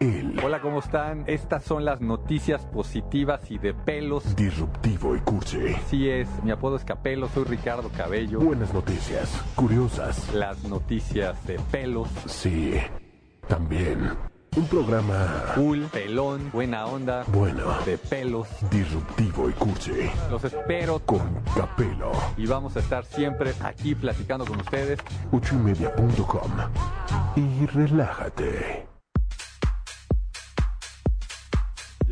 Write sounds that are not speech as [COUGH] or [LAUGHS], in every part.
él, Hola, ¿cómo están? Estas son las noticias positivas y de pelos. disruptivo y cursi. Sí es, mi apodo es Capelo, soy Ricardo Cabello. Buenas noticias, curiosas. Las noticias de pelos. Sí, también. Un programa Cool, pelón, buena onda, bueno, de pelos. disruptivo y cursi. Los espero Con Capelo. y vamos a estar siempre aquí platicando con ustedes. ochoymedia.com. Y relájate.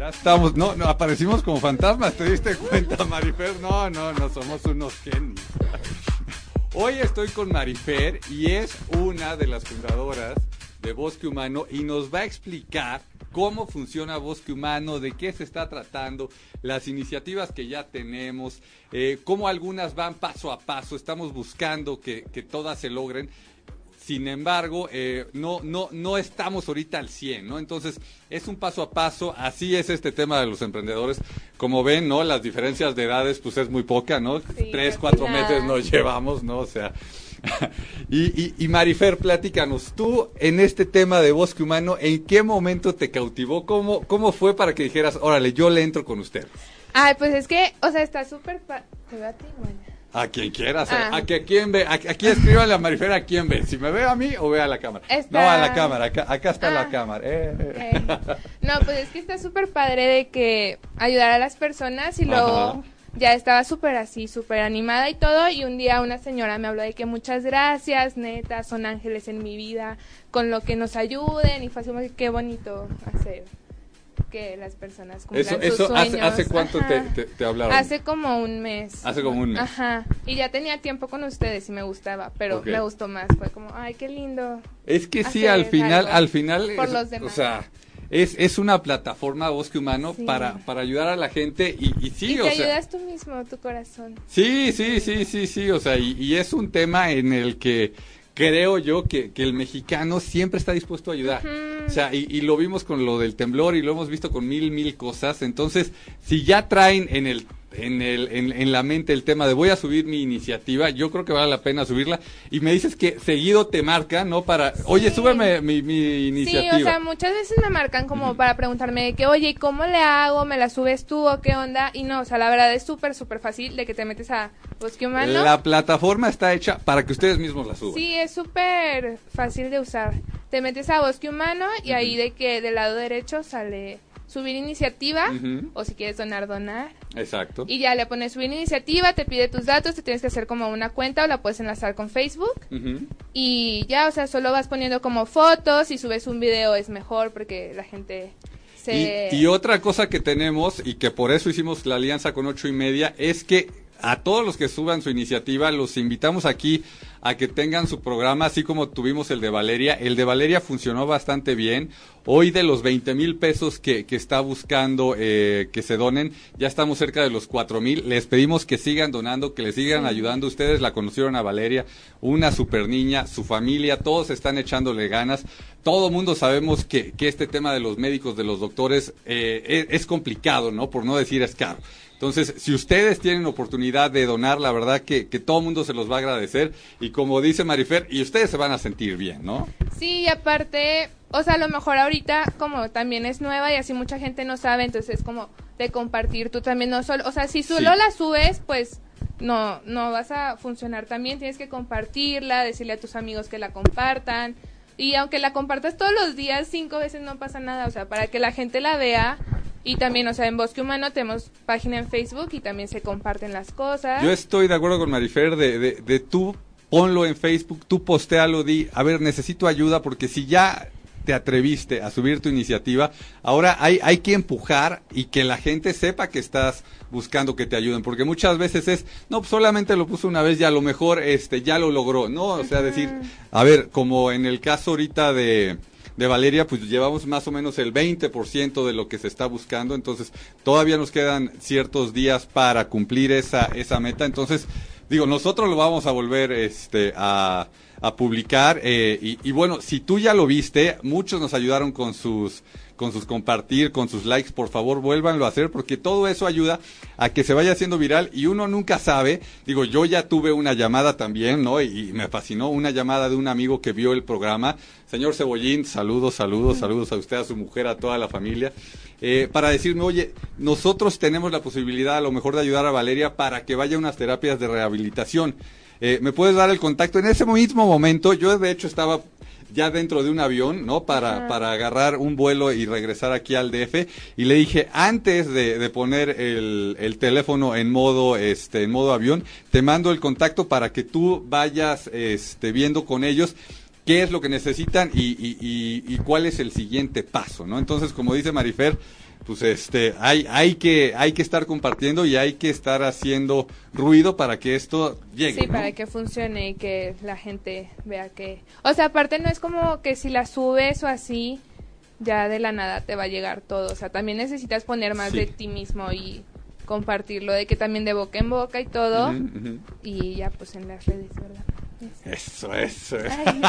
Ya estamos, no, no, aparecimos como fantasmas, ¿te diste cuenta, Marifer? No, no, no, somos unos genios. Hoy estoy con Marifer y es una de las fundadoras de Bosque Humano y nos va a explicar cómo funciona Bosque Humano, de qué se está tratando, las iniciativas que ya tenemos, eh, cómo algunas van paso a paso, estamos buscando que, que todas se logren. Sin embargo, eh, no, no, no estamos ahorita al 100, ¿no? Entonces, es un paso a paso, así es este tema de los emprendedores. Como ven, ¿no? Las diferencias de edades, pues es muy poca, ¿no? Tres, cuatro nada. meses nos llevamos, ¿no? O sea, [LAUGHS] y, y, y Marifer, platícanos, tú en este tema de bosque humano, ¿en qué momento te cautivó? ¿Cómo, cómo fue para que dijeras, órale, yo le entro con usted? Ay, pues es que, o sea, está súper... ¿Te veo a ti? Bueno. A quien quieras, Ah. a, que a quien ve, a- aquí escríbale a Marifer a quién ve, si me ve a mí o ve a la cámara. No, a la cámara, acá, acá está Ah. la cámara. eh. Eh, No, pues es que está súper padre de que ayudar a las personas y luego ya estaba súper así, súper animada y todo. Y un día una señora me habló de que muchas gracias, neta, son ángeles en mi vida, con lo que nos ayuden. Y fue así qué bonito hacer que las personas cumplan Eso, sus eso sueños. hace cuánto te, Ajá. te, te hablaron? Hace como un mes. Hace como un mes. Ajá. Y ya tenía tiempo con ustedes y me gustaba, pero me gustó más. Fue como, ay, qué lindo. Es que sí, al final, al final, por es- los o demás. sea, es, es una plataforma Bosque Humano Sí. para, para ayudar a la gente y, y sí, y o te sea, ayudas tú mismo, tu corazón. sí, sí, sí, sí, sí, o sea, y, y es un tema en el que creo yo que, que el mexicano siempre está dispuesto a ayudar. O sea, y, y lo vimos con lo del temblor y lo hemos visto con mil, mil cosas. Entonces, si ya traen en el en, el, en, en la mente el tema de voy a subir mi iniciativa, yo creo que vale la pena subirla. Y me dices que seguido te marca, ¿no? Para, oye, Sí. súbeme mi, mi Sí, iniciativa. o sea, muchas veces me marcan como para preguntarme de que, oye, ¿y cómo le hago? ¿Me la subes tú o qué onda? Y no, o sea, la verdad es súper, súper fácil de que te metes a Bosque Humano. La plataforma está hecha para que ustedes mismos la suban. Sí, es súper fácil de usar. Te metes a Bosque Humano y ahí de que del lado derecho sale subir iniciativa o si quieres donar, donar. Exacto. Y ya le pones subir iniciativa, te pide tus datos, te tienes que hacer como una cuenta o la puedes enlazar con Facebook. Y ya, o sea, solo vas poniendo como fotos y subes un video es mejor porque la gente se... Y, y otra cosa que tenemos, y que por eso hicimos la alianza con ocho y media, es que a todos los que suban su iniciativa, los invitamos aquí a que tengan su programa, así como tuvimos el de Valeria. El de Valeria funcionó bastante bien. Hoy de los 20 mil pesos que, que está buscando eh, que se donen, ya estamos cerca de los 4 mil. Les pedimos que sigan donando, que le sigan ayudando. Ustedes la conocieron a Valeria, una super niña, su familia, todos están echándole ganas. Todo mundo sabemos que, que este tema de los médicos, de los doctores, eh, es, es complicado, ¿no? Por no decir es caro. Entonces, si ustedes tienen oportunidad de donar, la verdad que, que todo el mundo se los va a agradecer. Y como dice Marifer, y ustedes se van a sentir bien, ¿no? Sí, y aparte, o sea, a lo mejor ahorita como también es nueva y así mucha gente no sabe, entonces es como de compartir tú también no solo, o sea, si solo Sí. la subes, pues no no vas a funcionar también, tienes que compartirla, decirle a tus amigos que la compartan. Y aunque la compartas todos los días, cinco veces no pasa nada, o sea, para que la gente la vea. Y también, o sea, en Bosque Humano tenemos página en Facebook y también se comparten las cosas. Yo estoy de acuerdo con Marifer de, de, de tú ponlo en Facebook, tú postéalo, di, a ver, necesito ayuda porque si ya te atreviste a subir tu iniciativa, ahora hay, hay que empujar y que la gente sepa que estás buscando que te ayuden, porque muchas veces es, no, pues solamente lo puso una vez y a lo mejor este, ya lo logró, ¿no? O sea, decir, a ver, como en el caso ahorita de, de Valeria, pues llevamos más o menos el 20% de lo que se está buscando, entonces todavía nos quedan ciertos días para cumplir esa, esa meta, entonces digo, nosotros lo vamos a volver este, a, a publicar eh, y, y bueno, si tú ya lo viste, muchos nos ayudaron con sus con sus compartir, con sus likes, por favor vuélvanlo a hacer porque todo eso ayuda a que se vaya haciendo viral y uno nunca sabe, digo, yo ya tuve una llamada también, ¿no? Y, y me fascinó una llamada de un amigo que vio el programa, señor Cebollín, saludos, saludos, saludos a usted, a su mujer, a toda la familia, eh, para decirme, oye, nosotros tenemos la posibilidad a lo mejor de ayudar a Valeria para que vaya a unas terapias de rehabilitación. Eh, ¿Me puedes dar el contacto? En ese mismo momento, yo de hecho estaba ya dentro de un avión, ¿no? Para, para agarrar un vuelo y regresar aquí al DF. Y le dije, antes de, de poner el, el teléfono en modo, este, en modo avión, te mando el contacto para que tú vayas, este, viendo con ellos qué es lo que necesitan y, y, y, y cuál es el siguiente paso, ¿no? Entonces, como dice Marifer, pues este, hay, hay que, hay que estar compartiendo y hay que estar haciendo ruido para que esto llegue. Sí, ¿no? para que funcione y que la gente vea que... O sea, aparte no es como que si la subes o así, ya de la nada te va a llegar todo. O sea, también necesitas poner más Sí. de ti mismo y compartirlo, de que también de boca en boca y todo. Y ya pues en las redes, ¿verdad? Eso, eso. Ay.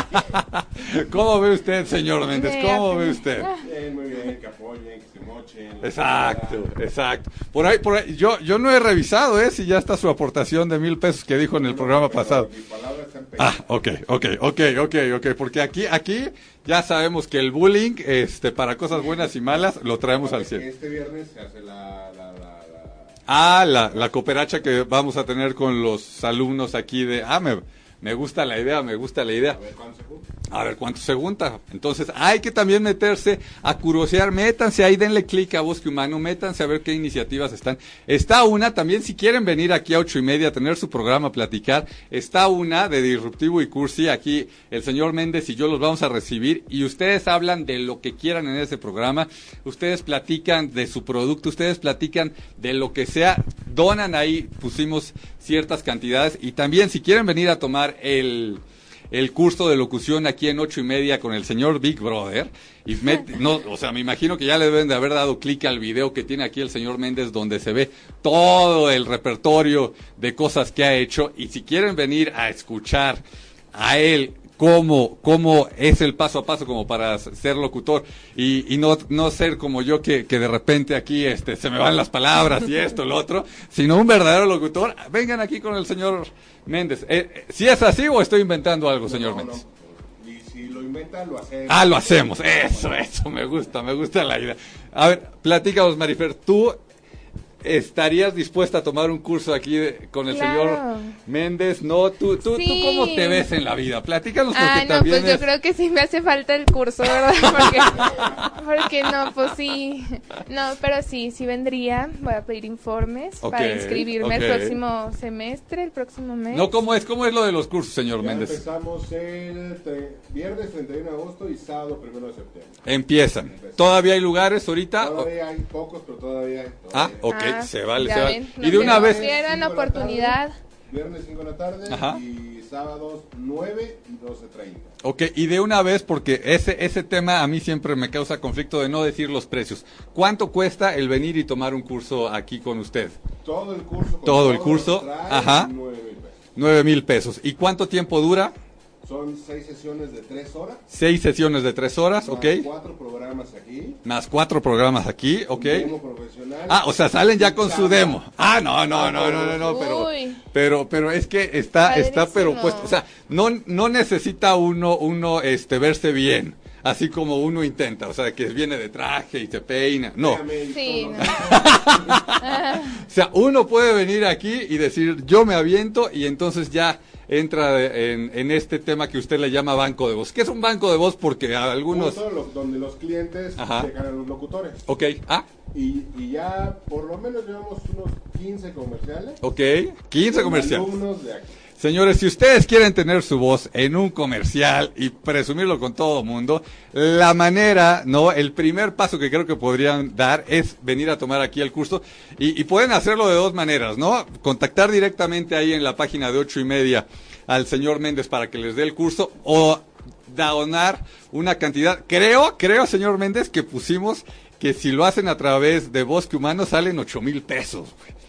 [LAUGHS] ¿Cómo ve usted, señor Méndez? ¿Cómo ve usted? Ah, Bien, muy bien, que apoyen, que se mochen. Exacto, exacto. Por ahí, por ahí, yo, yo no he revisado, ¿eh? Si ya está su aportación de mil pesos que dijo en el programa pasado. Mi palabra está en Ah, ok, ok, ok, ok, ok, porque aquí, aquí ya sabemos que el bullying, este, para cosas buenas y malas, lo traemos al cielo. Este viernes se hace la... la, la, Ah, la, la cooperacha que vamos a tener con los alumnos aquí de, ah, me, gusta la idea, me gusta la idea. A ver cuándo se junta. A ver cuánto se junta. Entonces hay que también meterse a curiosear, métanse ahí, denle clic a Bosque Humano, métanse a ver qué iniciativas están. Está una, también si quieren venir aquí a ocho y media a tener su programa, a platicar, está una de Disruptivo y Cursi, aquí el señor Méndez y yo los vamos a recibir y ustedes hablan de lo que quieran en ese programa, ustedes platican de su producto, ustedes platican de lo que sea, donan ahí, pusimos ciertas cantidades y también si quieren venir a tomar el el curso de locución aquí en ocho y media con el señor Big Brother. Y met- [LAUGHS] no, o sea, me imagino que ya le deben de haber dado clic al video que tiene aquí el señor Méndez donde se ve todo el repertorio de cosas que ha hecho. Y si quieren venir a escuchar a él cómo, cómo es el paso a paso como para ser locutor y, y no, no ser como yo que, que de repente aquí este, se me van las palabras y esto, lo otro, sino un verdadero locutor, vengan aquí con el señor Méndez. Eh, eh, ¿Si es así o estoy inventando algo, señor No, Méndez? no. Y si lo inventa, lo hacemos. Ah, lo hacemos. Eso, eso, me gusta, me gusta la idea. A ver, platícanos, Marifer, ¿tú estarías dispuesta a tomar un curso aquí de- con el Claro. señor Méndez? No, ¿Tú, tú, Sí. ¿tú cómo te ves en la vida? Platícanos porque Ah, no, también pues yo creo que sí me hace falta el curso, ¿verdad? [LAUGHS] Porque, porque no, pues sí. No, pero sí, sí vendría. Voy a pedir informes para inscribirme el próximo semestre, el próximo mes. No, ¿cómo es? ¿Cómo es lo de los cursos, señor Ya Méndez? empezamos el tre- viernes 31 de agosto y sábado 1 de septiembre. Empiezan. ¿Todavía hay lugares ahorita? Todavía hay pocos, pero todavía hay. Ah, todavía hay. ok, Ah, se vale, ya se vale. ven, Y de una vez... dieran Cinco de la oportunidad. tarde, Viernes 5 de la tarde Ajá. y sábados 9 y 12.30. Ok, y de una vez, porque ese, ese tema a mí siempre me causa conflicto de no decir los precios. ¿Cuánto cuesta el venir y tomar un curso aquí con usted? Todo el curso. Todo el curso, ajá. 9 mil pesos. Nueve mil pesos. ¿Y cuánto tiempo dura? Son 6 sesiones de 3 horas. Seis sesiones de tres horas, más ok. cuatro programas aquí. Más cuatro programas aquí, ok. un demo profesional. Ah, o sea, salen ya con su demo. Ah, no, no, no, no, no, no, pero, pero, pero es que está, está, pero puesto, o sea, no, no necesita uno, uno, este, verse bien, así como uno intenta, o sea, que viene de traje y se peina, no. Sí, no. [LAUGHS] O sea, uno puede venir aquí y decir, yo me aviento y entonces ya entra en, en este tema que usted le llama banco de voz. ¿Qué es un banco de voz? Porque a algunos... Lo- donde los clientes Ajá. llegan a los locutores. Ok, ah, Y, y ya por lo menos llevamos unos 15 comerciales. ok, 15 con comerciales. Alumnos de aquí. Señores, si ustedes quieren tener su voz en un comercial y presumirlo con todo mundo, la manera, no, el primer paso que creo que podrían dar es venir a tomar aquí el curso y, y pueden hacerlo de dos maneras, ¿no? Contactar directamente ahí en la página de ocho y media al señor Méndez para que les dé el curso o donar una cantidad. Creo, creo, señor Méndez, que pusimos que si lo hacen a través de Bosque Humano salen ocho mil pesos. güey.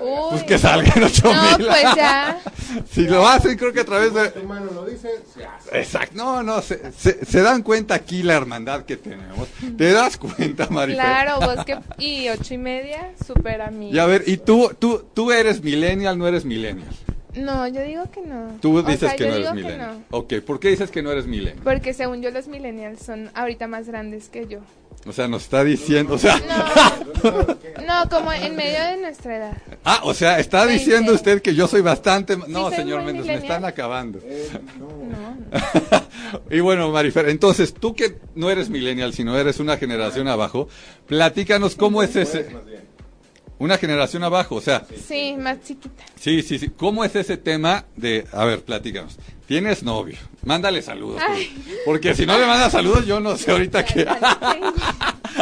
Uy. Pues que salgan ocho No, mil. pues ya. [LAUGHS] si lo hacen, creo que a través de... Tu mano lo dice, se hace. Exacto, no, no, se, se, se dan cuenta aquí la hermandad que tenemos. ¿Te das cuenta, Marifer? Claro, bosque y ocho y media, súper amigos. Y a ver, ¿y tú, tú, tú eres millennial, no eres millennial? No, yo digo que no. Tú O dices sea, que yo no eres que millennial. no. Ok, ¿por qué dices que no eres millennial? Porque según yo los millennials son ahorita más grandes que yo. O sea, nos está diciendo, o sea, [LAUGHS] No, como en medio de nuestra edad. ah, o sea, está diciendo usted que yo soy bastante, no, soy señor Méndez, me están acabando. Eh, no. No, [LAUGHS] y bueno, Marifer, entonces tú que no eres millennial, sino eres una generación abajo, platícanos cómo es ese, Más bien. una generación abajo, o sea, sí, más chiquita. Sí, sí, sí. ¿Cómo es ese tema de, a ver, platícanos. Tienes novio, mándale saludos. Ay. Porque, si no le mandas saludos, yo no sé ahorita qué. Ya [LAUGHS]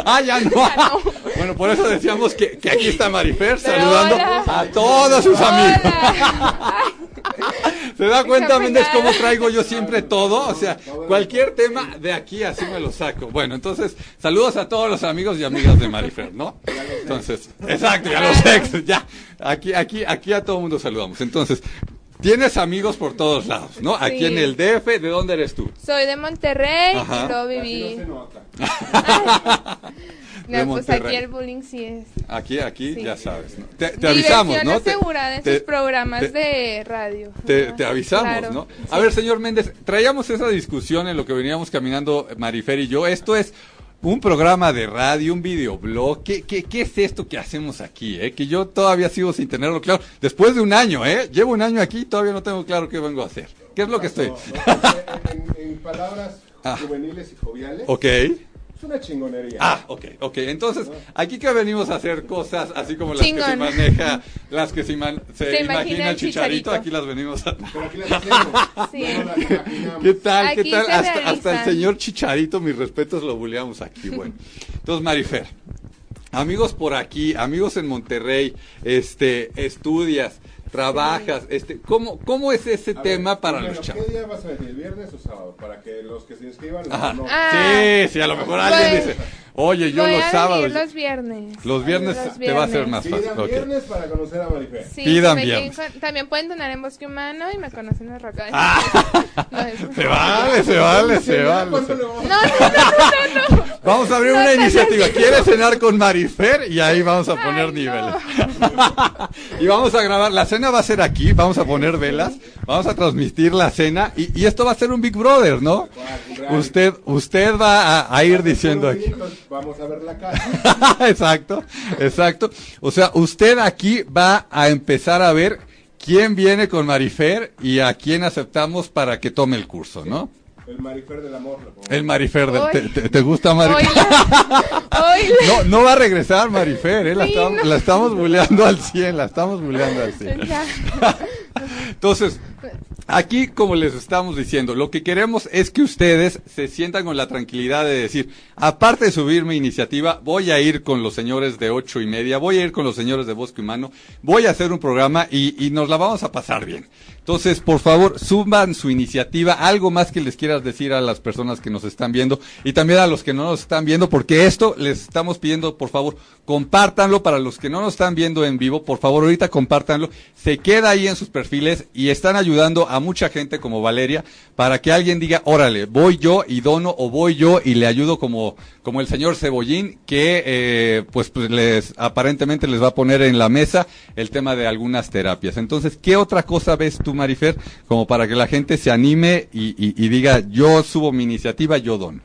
ah, ya no. [LAUGHS] Ya no. Bueno, por eso decíamos que, que aquí está Marifer Pero saludando hola. a todos sus amigos. [LAUGHS] ¿Se da cuenta, Méndez, cómo traigo yo siempre todo? O sea, cualquier tema de aquí así me lo saco. Bueno, entonces, saludos a todos los amigos y amigas de Marifer, ¿no? Entonces, exacto, y a los ex, ya. Aquí, aquí, aquí a todo mundo saludamos. Entonces, tienes amigos por todos lados, ¿no? Aquí en el DF, ¿de dónde eres tú? Soy de Monterrey Ajá. y luego Así viví. no se nota. [LAUGHS] No, de pues aquí el bullying sí es. Aquí, aquí, Sí. ya sabes, ¿no? Te, te avisamos, ¿no? Te- asegurada en te- sus programas te- de radio. Te, avisamos, claro. ¿no? A ver, señor Méndez, traíamos esa discusión en lo que veníamos caminando Marifer y yo. Esto es un programa de radio, un videoblog. ¿Qué, qué, qué es esto que hacemos aquí? Eh? Que yo todavía sigo sin tenerlo claro. Después de un año, ¿eh? Llevo un año aquí y todavía no tengo claro qué vengo a hacer. ¿Qué es lo que estoy? No, no, en, en palabras [LAUGHS] Ah. juveniles y joviales, Ok. Es una chingonería. Ah, ok, ok. Entonces, aquí que venimos a hacer cosas así como las que se maneja, las que se, iman- se Se imagina, imagina el chicharito, Chicharito. aquí las venimos a... Pero aquí las hacemos. [LAUGHS] Sí. No las imaginamos. ¿Qué tal? ¿Qué tal? Hasta, hasta el señor Chicharito, mis respetos, lo buleamos aquí. Bueno, entonces, Marifer, amigos por aquí, amigos en Monterrey, este, estudias, trabajas, este, ¿cómo, cómo es ese A ver, tema para primero, los ¿Qué chavos? día vas a venir? ¿Viernes o sábado? Para que los que se inscriban Ajá. anoten. Ah. Sí, sí, a lo mejor alguien Pues, dice, oye, yo Voy los a sábados, venir los viernes. los viernes Los te va a ser viernes. más fácil. Pidan viernes para conocer a Marifer. Sí, Pidan viernes. con- también pueden donar en Bosque Humano y me conocen en Roca. Ah. [LAUGHS] No, Se vale, se vale, se ¿Ya vale. ¿Cuánto se- le vamos No, no, no, no, no, no. [LAUGHS] Vamos a abrir No una iniciativa. ¿Quieres cenar con Marifer? Y ahí vamos a poner Ay, niveles. no. [LAUGHS] y vamos a grabar. La cena va a ser aquí. Vamos a poner velas. Vamos a transmitir la cena. Y, y esto va a ser un Big Brother, ¿no? Usted, usted va a, a ir diciendo aquí. Vamos a ver la [LAUGHS] casa. exacto, exacto. O sea, usted aquí va a empezar a ver quién viene con Marifer y a quién aceptamos para que tome el curso, ¿no? El Marifer del amor. El Marifer, de- Uy. ¿te, te- te gusta Marifer? No, no va a regresar Marifer, ¿eh? la, Sí, estamos, no. la estamos buleando al 100, la estamos buleando al 100. Ya. [LAUGHS] Entonces, aquí, como les estamos diciendo, lo que queremos es que ustedes se sientan con la tranquilidad de decir, aparte de subir mi iniciativa, voy a ir con los señores de ocho y media, voy a ir con los señores de Bosque Humano, voy a hacer un programa y, y nos la vamos a pasar bien. Entonces, por favor, suban su iniciativa, algo más que les quieras decir a las personas que nos están viendo y también a los que no nos están viendo, porque esto les estamos pidiendo, por favor, compártanlo para los que no nos están viendo en vivo, por favor, ahorita compártanlo, se queda ahí en sus perfiles y están ayudando a mucha gente como Valeria para que alguien diga, órale, voy yo y dono o voy yo y le ayudo como, como el señor Cebollín que eh, pues, pues les aparentemente les va a poner en la mesa el tema de algunas terapias. Entonces, ¿qué otra cosa ves tú, Marifer, como para que la gente se anime y, y- y diga, yo subo mi iniciativa, yo dono?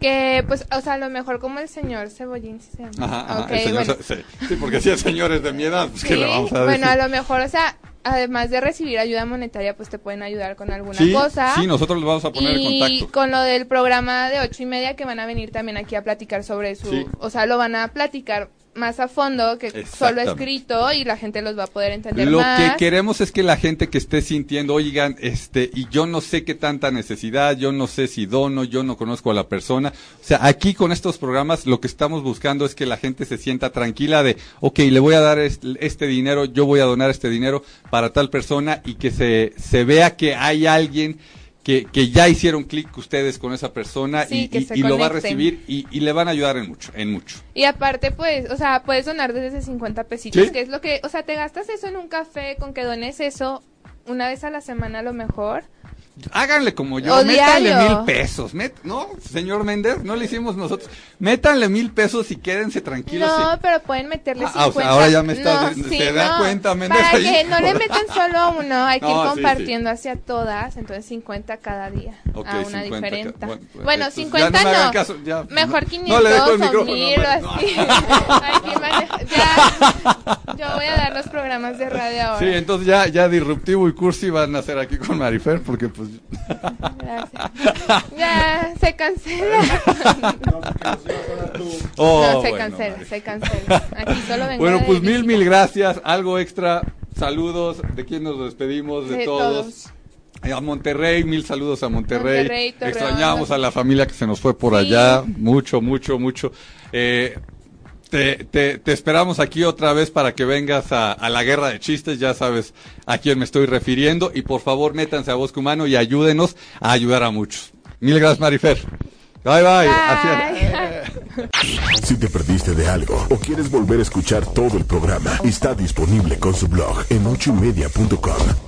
Que, pues, o sea, a lo mejor como el señor Cebollín, ¿sí se llama? Ajá, el señor bueno. sí, sí, porque si es señores de mi edad, pues, ¿qué Sí, le vamos a decir? Bueno, a lo mejor, o sea, además de recibir ayuda monetaria, pues te pueden ayudar con alguna sí, cosa. sí, nosotros les vamos a poner en y contacto. con lo del programa de ocho y media que van a venir también aquí a platicar sobre su, Sí. o sea, lo van a platicar más a fondo que solo escrito y la gente los va a poder entender Lo más. que queremos es que la gente que esté sintiendo, oigan, este, y yo no sé qué tanta necesidad, yo no sé si dono, yo no conozco a la persona. O sea, aquí con estos programas lo que estamos buscando es que la gente se sienta tranquila de, ok, le voy a dar este, este dinero, yo voy a donar este dinero para tal persona y que se, se vea que hay alguien que, que ya hicieron clic ustedes con esa persona Sí, y, lo va a recibir y, y le van a ayudar en mucho, en mucho. Y aparte, pues, o sea, puedes donar desde 50 pesitos, ¿Sí? que es lo que, o sea, te gastas eso en un café con que dones eso una vez a la semana a lo mejor. Háganle como yo, O métanle diario. mil pesos. Met- no, señor Méndez, no le hicimos nosotros. Métanle mil pesos y quédense tranquilos. No, y- pero pueden meterle Ah, 50. o sea, ahora ya me estás- No, se da cuenta, Méndez, Para ahí. que no le metan [LAUGHS] solo a uno, hay que No, ir sí, compartiendo hacia todas, entonces 50 cada día, Ok, a una 50 diferente. Bueno, bueno, pues, entonces 50 ya no no, caso, ya. mejor No, 500 no le dejo el o 1000 o no. [LAUGHS] así. Aquí maneja- ya, yo voy a dar programas de radio ahora. Sí, entonces ya, ya Disruptivo y Cursi van a hacer aquí con Marifer porque pues... Gracias. Ya, [LAUGHS] se cancela. [LAUGHS] No. Oh, se bueno, cancela, Marifer. se cancela. Aquí solo vengo Bueno, pues mil, mil gracias. Algo extra. Saludos. ¿De quién nos despedimos? De, De todos. todos. Eh, A Monterrey, mil saludos a Monterrey. Monterrey, Extrañamos a la familia que se nos fue por Sí. allá. Mucho, mucho, mucho. Eh, te, te, te esperamos aquí otra vez para que vengas a, a la guerra de chistes. Ya sabes a quién me estoy refiriendo. Y por favor, métanse a Bosque Humano y ayúdenos a ayudar a muchos. Mil gracias, Marifer. Bye, bye. Así es. [LAUGHS] Bye. Si te perdiste de algo o quieres volver a escuchar todo el programa, está disponible con su blog en ochoymedia.com.